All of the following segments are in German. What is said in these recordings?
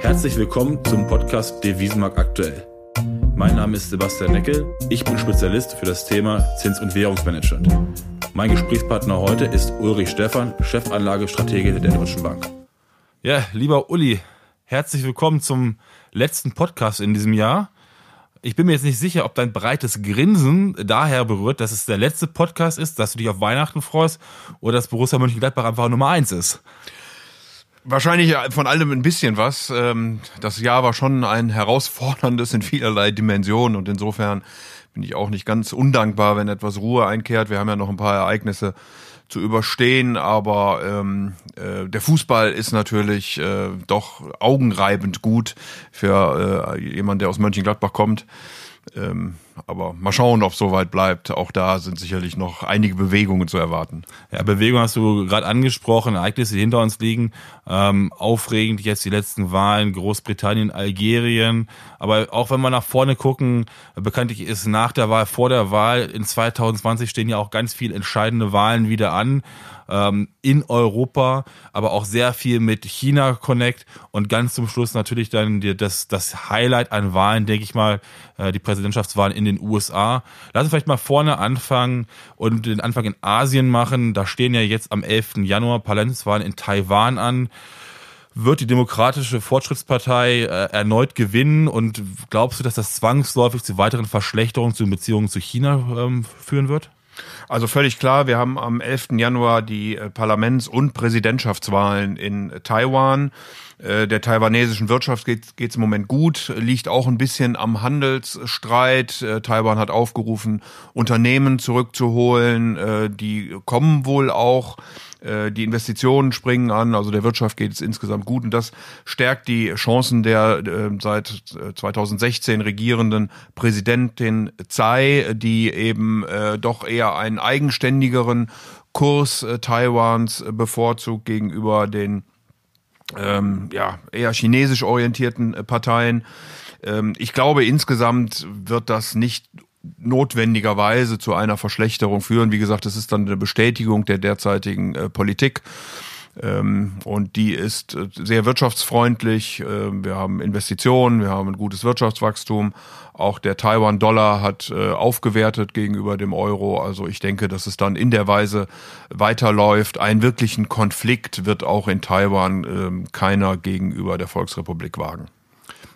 Herzlich willkommen zum Podcast Devisenmarkt aktuell. Mein Name ist Sebastian Neckel. Ich bin Spezialist für das Thema Zins- und Währungsmanagement. Mein Gesprächspartner heute ist Ulrich Stephan, Chefanlagestratege der Deutschen Bank. Ja, lieber Uli, herzlich willkommen zum letzten Podcast in diesem Jahr. Ich bin mir jetzt nicht sicher, ob dein breites Grinsen daher berührt, dass es der letzte Podcast ist, dass du dich auf Weihnachten freust oder dass Borussia Mönchengladbach einfach Nummer eins ist. Wahrscheinlich von allem ein bisschen was. Ähm, das Jahr war schon ein herausforderndes in vielerlei Dimensionen und insofern bin ich auch nicht ganz undankbar, wenn etwas Ruhe einkehrt. Wir haben ja noch ein paar Ereignisse zu überstehen, aber ähm, äh, der Fußball ist natürlich äh, doch augenreibend gut für äh, jemanden, der aus Mönchengladbach kommt. Ähm, aber mal schauen, ob es soweit bleibt. Auch da sind sicherlich noch einige Bewegungen zu erwarten. Ja, Bewegung hast du gerade angesprochen, Ereignisse, die hinter uns liegen. Ähm, aufregend jetzt die letzten Wahlen, Großbritannien, Algerien. Aber auch wenn wir nach vorne gucken, bekanntlich ist nach der Wahl, vor der Wahl in 2020 stehen ja auch ganz viele entscheidende Wahlen wieder an ähm, in Europa, aber auch sehr viel mit China Connect und ganz zum Schluss natürlich dann das, das Highlight an Wahlen, denke ich mal, äh, die Präsidentschaftswahlen in den USA. Lass uns vielleicht mal vorne anfangen und den Anfang in Asien machen. Da stehen ja jetzt am 11. Januar Parlamentswahlen in Taiwan an wird die Demokratische Fortschrittspartei äh, erneut gewinnen und glaubst du, dass das zwangsläufig zu weiteren Verschlechterungen zu den Beziehungen zu China ähm, führen wird? Also völlig klar, wir haben am 11. Januar die äh, Parlaments- und Präsidentschaftswahlen in Taiwan. Äh, der taiwanesischen Wirtschaft geht es im Moment gut, liegt auch ein bisschen am Handelsstreit. Äh, Taiwan hat aufgerufen, Unternehmen zurückzuholen. Die kommen wohl auch. Äh, die Investitionen springen an, also der Wirtschaft geht es insgesamt gut und das stärkt die Chancen der äh, seit 2016 äh, regierenden Präsidentin Tsai, die eben doch eher einen eigenständigeren Kurs Taiwans bevorzugt gegenüber den ähm, ja, eher chinesisch orientierten Parteien. Ähm, ich glaube, insgesamt wird das nicht notwendigerweise zu einer Verschlechterung führen. Wie gesagt, es ist dann eine Bestätigung der derzeitigen äh, Politik. Ähm, und die ist äh, sehr wirtschaftsfreundlich. Äh, wir haben Investitionen, wir haben ein gutes Wirtschaftswachstum. Auch der Taiwan-Dollar hat äh, aufgewertet gegenüber dem Euro. Also ich denke, dass es dann in der Weise weiterläuft. Einen wirklichen Konflikt wird auch in Taiwan ähm, keiner gegenüber der Volksrepublik wagen.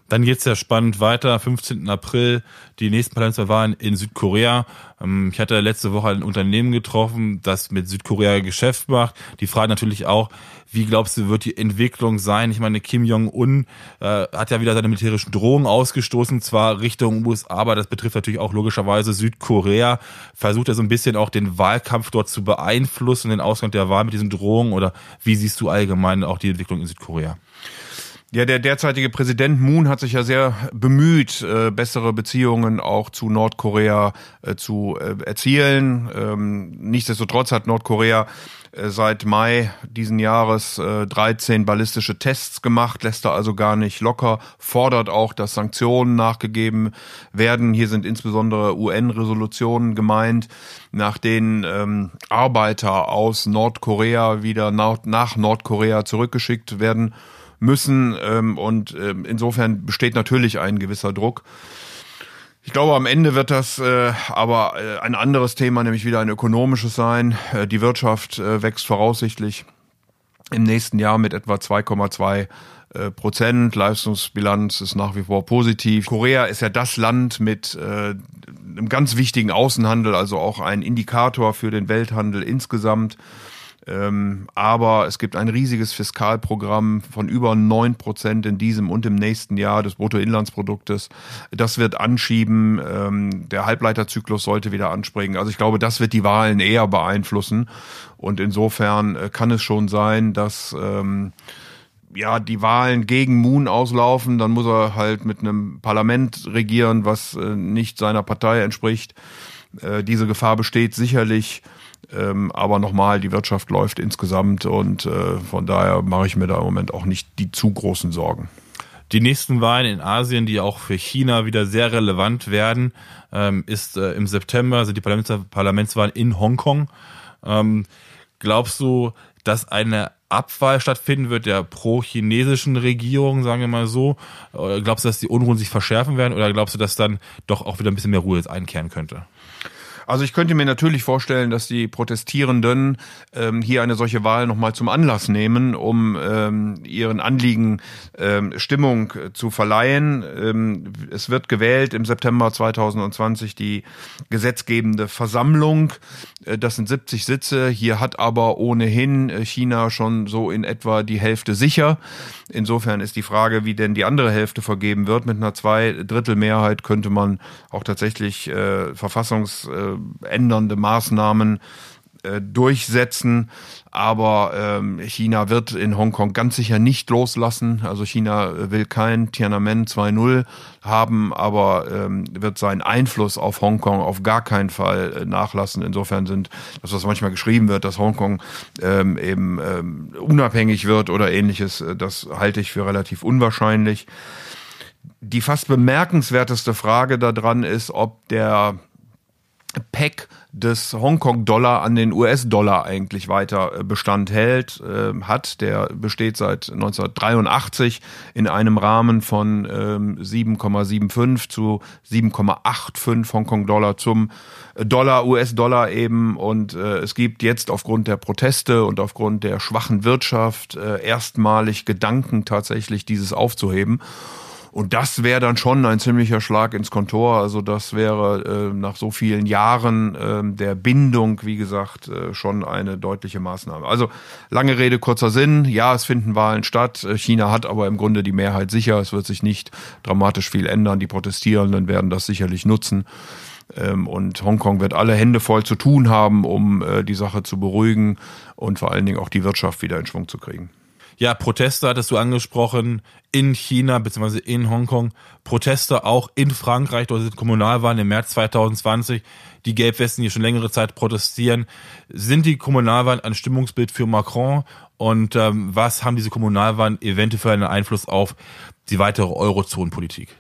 Dann geht's ja spannend weiter. 15. April die nächsten Parlamentswahlen in Südkorea. Ähm, ich hatte letzte Woche ein Unternehmen getroffen, das mit Südkorea Geschäft macht. Die fragen natürlich auch, wie glaubst du, wird die Entwicklung sein? Ich meine, Kim Jong-un äh, hat ja wieder seine militärischen Drohungen ausgestoßen, zwar Richtung USA, aber das betrifft natürlich auch logischerweise Südkorea. Versucht er so ein bisschen auch den Wahlkampf dort zu beeinflussen, den Ausgang der Wahl mit diesen Drohungen? Oder wie siehst du allgemein auch die Entwicklung in Südkorea? Ja, der derzeitige Präsident Moon hat sich ja sehr bemüht, äh, bessere Beziehungen auch zu Nordkorea äh, zu äh, erzielen. Ähm, nichtsdestotrotz hat Nordkorea äh, seit Mai diesen Jahres äh, 13 ballistische Tests gemacht, lässt er also gar nicht locker, fordert auch, dass Sanktionen nachgegeben werden. Hier sind insbesondere UN-Resolutionen gemeint, nach denen ähm, Arbeiter aus Nordkorea wieder nach, nach Nordkorea zurückgeschickt werden müssen. Ähm, und ähm, insofern besteht natürlich ein gewisser Druck. Ich glaube, am Ende wird das äh, aber äh, ein anderes Thema, nämlich wieder ein ökonomisches sein. Äh, die Wirtschaft äh, wächst voraussichtlich im nächsten Jahr mit etwa 2,2 äh, Prozent. Leistungsbilanz ist nach wie vor positiv. Korea ist ja das Land mit äh, einem ganz wichtigen Außenhandel, also auch ein Indikator für den Welthandel insgesamt. Ähm, aber es gibt ein riesiges Fiskalprogramm von über neun Prozent in diesem und im nächsten Jahr des Bruttoinlandsproduktes. Das wird anschieben. Ähm, der Halbleiterzyklus sollte wieder anspringen. Also ich glaube, das wird die Wahlen eher beeinflussen. Und insofern äh, kann es schon sein, dass ähm, ja, die Wahlen gegen Moon auslaufen, dann muss er halt mit einem Parlament regieren, was äh, nicht seiner Partei entspricht. Äh, diese Gefahr besteht sicherlich. Ähm, aber nochmal, die Wirtschaft läuft insgesamt und äh, von daher mache ich mir da im Moment auch nicht die zu großen Sorgen. Die nächsten Wahlen in Asien, die auch für China wieder sehr relevant werden, ähm, ist äh, im September, sind die Parlaments Parlamentswahlen in Hongkong. Ähm, glaubst du, dass eine Abwahl stattfinden wird der pro-chinesischen Regierung, sagen wir mal so? Oder glaubst du, dass die Unruhen sich verschärfen werden oder glaubst du, dass dann doch auch wieder ein bisschen mehr Ruhe jetzt einkehren könnte? Also ich könnte mir natürlich vorstellen, dass die Protestierenden ähm, hier eine solche Wahl nochmal zum Anlass nehmen, um ähm, ihren Anliegen ähm, Stimmung zu verleihen. Ähm, es wird gewählt im September 2020 die gesetzgebende Versammlung. Äh, das sind 70 Sitze. Hier hat aber ohnehin äh, China schon so in etwa die Hälfte sicher. Insofern ist die Frage, wie denn die andere Hälfte vergeben wird. Mit einer Zweidrittelmehrheit könnte man auch tatsächlich äh, verfassungsändernde Maßnahmen äh, durchsetzen. Aber ähm, China wird in Hongkong ganz sicher nicht loslassen. Also China will kein Tiananmen 2.0 haben, aber ähm, wird seinen Einfluss auf Hongkong auf gar keinen Fall äh, nachlassen. Insofern sind, das was manchmal geschrieben wird, dass Hongkong ähm, eben ähm, unabhängig wird oder ähnliches, äh, das halte ich für relativ unwahrscheinlich. Die fast bemerkenswerteste Frage daran ist, ob der Pack des Hongkong-Dollar an den US-Dollar eigentlich weiter äh, Bestand hält, äh, hat. Der besteht seit 1983 in einem Rahmen von ähm, 7,75 zu 7,85 Hongkong-Dollar zum Dollar, US-Dollar eben. Und äh, es gibt jetzt aufgrund der Proteste und aufgrund der schwachen Wirtschaft äh, erstmalig Gedanken tatsächlich dieses aufzuheben. Und das wäre dann schon ein ziemlicher Schlag ins Kontor. Also das wäre äh, nach so vielen Jahren äh, der Bindung, wie gesagt, äh, schon eine deutliche Maßnahme. Also lange Rede, kurzer Sinn. Ja, es finden Wahlen statt. Äh, China hat aber im Grunde die Mehrheit sicher. Es wird sich nicht dramatisch viel ändern. Die Protestierenden werden das sicherlich nutzen. Ähm, und Hongkong wird alle Hände voll zu tun haben, um äh, die Sache zu beruhigen und vor allen Dingen auch die Wirtschaft wieder in Schwung zu kriegen. Ja, Proteste hattest du angesprochen in China bzw. in Hongkong. Proteste auch in Frankreich, dort sind Kommunalwahlen im März 2020. Die Gelbwesten, die schon längere Zeit protestieren. Sind die Kommunalwahlen ein Stimmungsbild für Macron? Und ähm, was haben diese Kommunalwahlen eventuell einen Einfluss auf die weitere Eurozonenpolitik?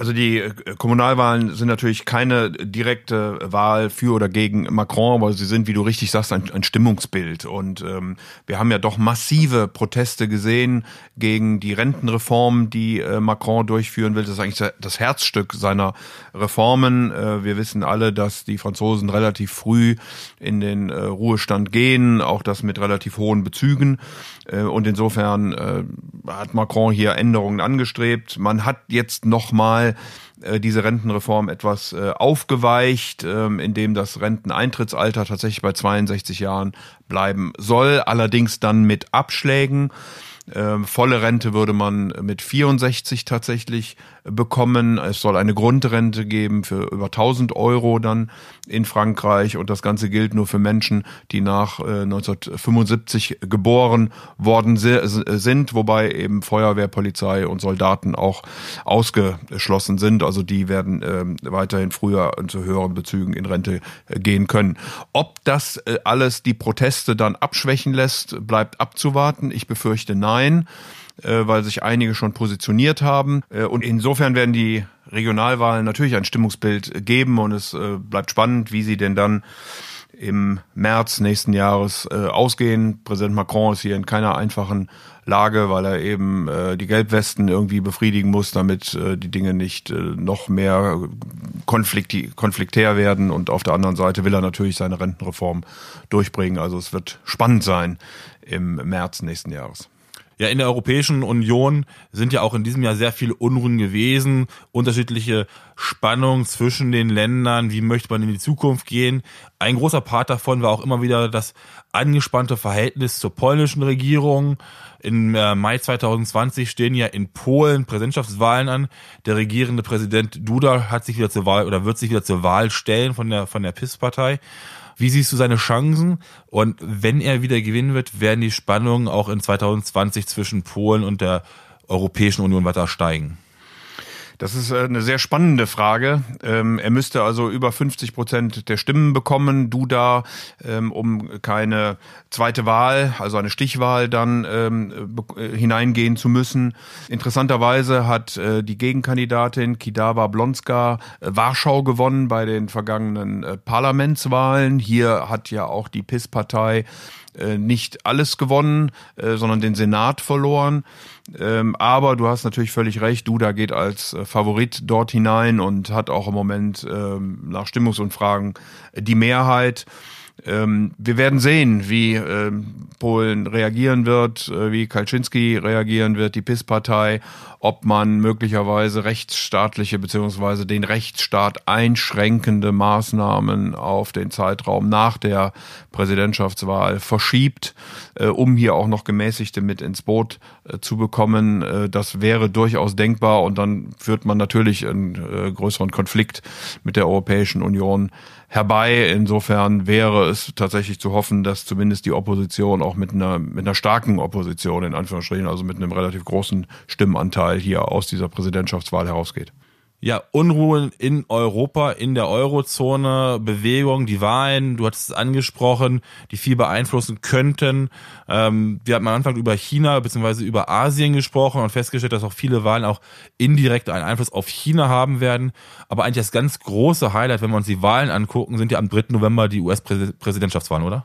Also die äh, Kommunalwahlen sind natürlich keine direkte Wahl für oder gegen Macron, aber sie sind, wie du richtig sagst, ein, ein Stimmungsbild. Und ähm, wir haben ja doch massive Proteste gesehen gegen die Rentenreform, die äh, Macron durchführen will. Das ist eigentlich das Herzstück seiner Reformen. Äh, wir wissen alle, dass die Franzosen relativ früh in den äh, Ruhestand gehen, auch das mit relativ hohen Bezügen. Äh, und insofern äh, hat Macron hier Änderungen angestrebt. Man hat jetzt nochmal äh, diese Rentenreform etwas äh, aufgeweicht, ähm, indem das Renteneintrittsalter tatsächlich bei 62 Jahren bleiben soll, allerdings dann mit Abschlägen. Ähm, volle Rente würde man mit 64 tatsächlich bekommen. Es soll eine Grundrente geben für über 1000 Euro dann in Frankreich und das Ganze gilt nur für Menschen, die nach äh, 1975 geboren worden sind, wobei eben Feuerwehr, Polizei und Soldaten auch ausgeschlossen sind. Also die werden äh, weiterhin früher zu höheren Bezügen in Rente äh, gehen können. Ob das äh, alles die Proteste dann abschwächen lässt, bleibt abzuwarten. Ich befürchte nein äh, weil sich einige schon positioniert haben. Äh, und insofern werden die Regionalwahlen natürlich ein Stimmungsbild geben und es äh, bleibt spannend, wie sie denn dann im März nächsten Jahres äh, ausgehen. Präsident Macron ist hier in keiner einfachen Lage, weil er eben äh, die Gelbwesten irgendwie befriedigen muss, damit äh, die Dinge nicht äh, noch mehr konflikti konfliktär werden. Und auf der anderen Seite will er natürlich seine Rentenreform durchbringen. Also es wird spannend sein im März nächsten Jahres. Ja, in der Europäischen Union sind ja auch in diesem Jahr sehr viele Unruhen gewesen, unterschiedliche Spannungen zwischen den Ländern, wie möchte man in die Zukunft gehen. Ein großer Part davon war auch immer wieder das angespannte Verhältnis zur polnischen Regierung. Im äh, Mai 2020 stehen ja in Polen Präsidentschaftswahlen an. Der regierende Präsident Duda hat sich wieder zur Wahl oder wird sich wieder zur Wahl stellen von der von der PIS-Partei. Wie siehst du seine Chancen? Und wenn er wieder gewinnen wird, werden die Spannungen auch in 2020 zwischen Polen und der Europäischen Union weiter steigen? Das ist äh, eine sehr spannende Frage. Ähm, er müsste also über 50 Prozent der Stimmen bekommen, Duda, ähm, um keine zweite Wahl, also eine Stichwahl dann ähm, äh, hineingehen zu müssen. Interessanterweise hat äh, die Gegenkandidatin Kidawa Blonska Warschau gewonnen bei den vergangenen Parlamentswahlen. Hier hat ja auch die PIS-Partei nicht alles gewonnen, sondern den Senat verloren. Ähm, aber du hast natürlich völlig recht, Duda geht als äh, Favorit dort hinein und hat auch im Moment ähm, nach Stimmungsumfragen die Mehrheit. Ähm, wir werden sehen, wie ähm, Polen reagieren wird, äh, wie Kalczynski reagieren wird, die PIS-Partei, ob man möglicherweise rechtsstaatliche beziehungsweise den Rechtsstaat einschränkende Maßnahmen auf den Zeitraum nach der Präsidentschaftswahl verschiebt, äh, um hier auch noch Gemäßigte mit ins Boot äh, zu bekommen. Äh, das wäre durchaus denkbar und dann führt man natürlich einen äh, größeren Konflikt mit der Europäischen Union herbei. Insofern wäre es tatsächlich zu hoffen, dass zumindest die Opposition auch mit einer, mit einer starken Opposition in Anführungsstrichen, also mit einem relativ großen Stimmenanteil hier aus dieser Präsidentschaftswahl herausgeht ja, Unruhen in Europa, in der Eurozone, Bewegung, die Wahlen, du hattest es angesprochen, die viel beeinflussen könnten. Ähm, wir haben am Anfang über China bzw. über Asien gesprochen und festgestellt, dass auch viele Wahlen auch indirekt einen Einfluss auf China haben werden. Aber eigentlich das ganz große Highlight, wenn wir uns die Wahlen angucken, sind ja am 3. November die US-Präsidentschaftswahlen, oder?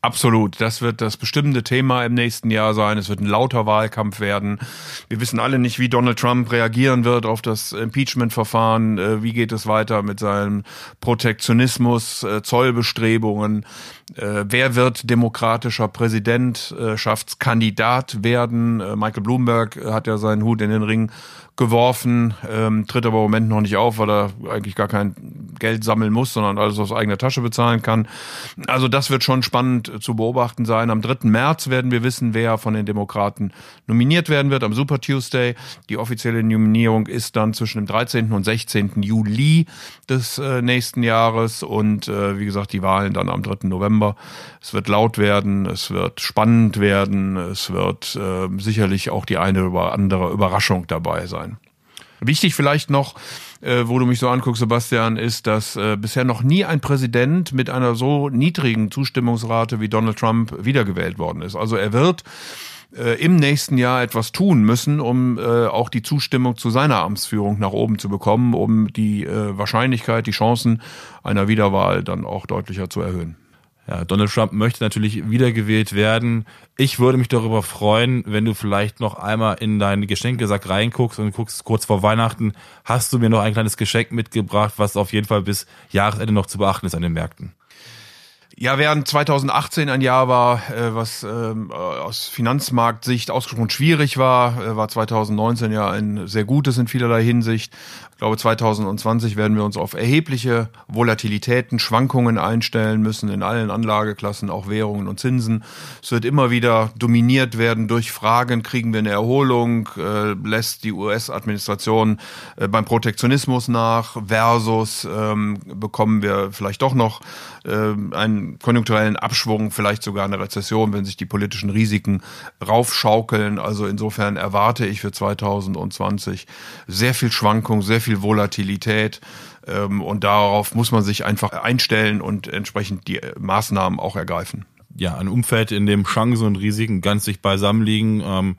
Absolut. Das wird das bestimmte Thema im nächsten Jahr sein. Es wird ein lauter Wahlkampf werden. Wir wissen alle nicht, wie Donald Trump reagieren wird auf das Impeachment-Verfahren. Äh, wie geht es weiter mit seinem Protektionismus, äh, Zollbestrebungen? Äh, wer wird demokratischer Präsidentschaftskandidat werden? Michael Bloomberg hat ja seinen Hut in den Ring geworfen, ähm, tritt aber im Moment noch nicht auf, weil er eigentlich gar kein Geld sammeln muss, sondern alles aus eigener Tasche bezahlen kann. Also das wird schon spannend zu beobachten sein. Am 3. März werden wir wissen, wer von den Demokraten nominiert werden wird, am Super Tuesday. Die offizielle Nominierung ist dann zwischen dem 13. und 16. Juli des äh, nächsten Jahres und äh, wie gesagt, die Wahlen dann am 3. November. Es wird laut werden, es wird spannend werden, es wird äh, sicherlich auch die eine oder andere Überraschung dabei sein. Wichtig vielleicht noch, äh, wo du mich so anguckst, Sebastian, ist, dass äh, bisher noch nie ein Präsident mit einer so niedrigen Zustimmungsrate wie Donald Trump wiedergewählt worden ist. Also er wird äh, im nächsten Jahr etwas tun müssen, um äh, auch die Zustimmung zu seiner Amtsführung nach oben zu bekommen, um die äh, Wahrscheinlichkeit, die Chancen einer Wiederwahl dann auch deutlicher zu erhöhen. Ja, Donald Trump möchte natürlich wiedergewählt werden. Ich würde mich darüber freuen, wenn du vielleicht noch einmal in deinen Geschenkesack reinguckst und guckst kurz vor Weihnachten, hast du mir noch ein kleines Geschenk mitgebracht, was auf jeden Fall bis Jahresende noch zu beachten ist an den Märkten. Ja, während 2018 ein Jahr war, äh, was ähm, aus Finanzmarktsicht ausgesprochen schwierig war, äh, war 2019 ja ein sehr gutes in vielerlei Hinsicht. Ich glaube, 2020 werden wir uns auf erhebliche Volatilitäten, Schwankungen einstellen müssen in allen Anlageklassen, auch Währungen und Zinsen. Es wird immer wieder dominiert werden durch Fragen, kriegen wir eine Erholung, äh, lässt die US-Administration äh, beim Protektionismus nach versus ähm, bekommen wir vielleicht doch noch äh, einen konjunkturellen Abschwung, vielleicht sogar eine Rezession, wenn sich die politischen Risiken raufschaukeln. Also insofern erwarte ich für 2020 sehr viel Schwankung, sehr viel Volatilität. Ähm, und darauf muss man sich einfach einstellen und entsprechend die Maßnahmen auch ergreifen. Ja, ein Umfeld, in dem Chancen und Risiken ganz sich beisammen liegen. Ähm,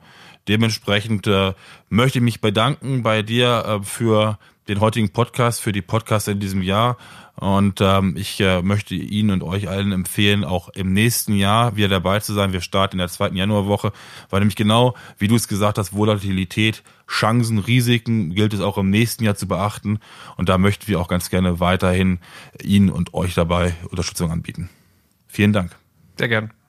dementsprechend äh, möchte ich mich bedanken bei dir äh, für den heutigen Podcast, für die Podcasts in diesem Jahr. Und ähm, ich äh, möchte Ihnen und euch allen empfehlen, auch im nächsten Jahr wieder dabei zu sein. Wir starten in der zweiten Januarwoche, weil nämlich genau, wie du es gesagt hast, Volatilität, Chancen, Risiken gilt es auch im nächsten Jahr zu beachten. Und da möchten wir auch ganz gerne weiterhin Ihnen und euch dabei Unterstützung anbieten. Vielen Dank. Sehr gern.